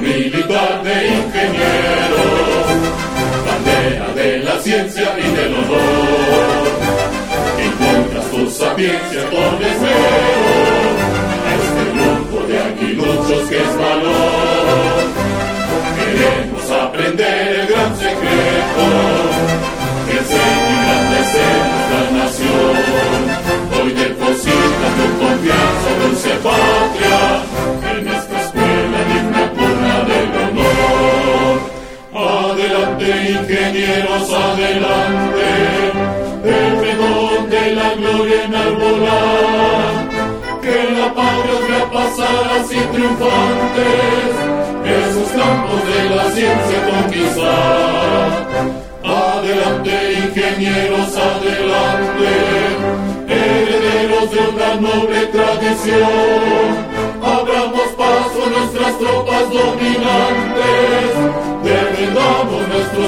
militar de ingenieros, bandera de la ciencia y del honor, que encuentras tu sapiencia con Adelante, ingenieros, adelante, el pregón de la gloria enarbolar, que la patria vea pasar así triunfantes, esos campos de la ciencia conquistar. Adelante, ingenieros, adelante, herederos de una noble tradición.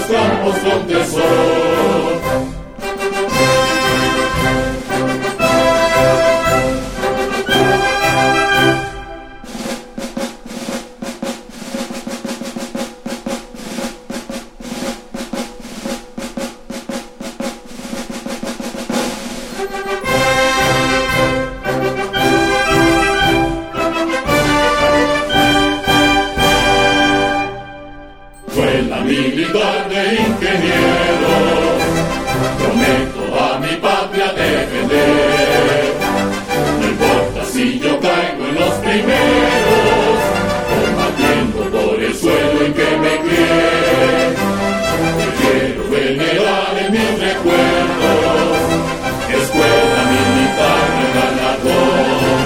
Oslam, donde Oslam, Escuela militar de ingenieros, prometo a mi patria defender. No importa si yo caigo en los primeros, combatiendo por el suelo en que me crié. Quiero venerar en mis recuerdos, escuela militar de galardón.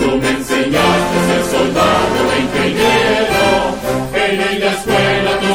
Tú me enseñaste a ser soldado e ingeniero, en la escuela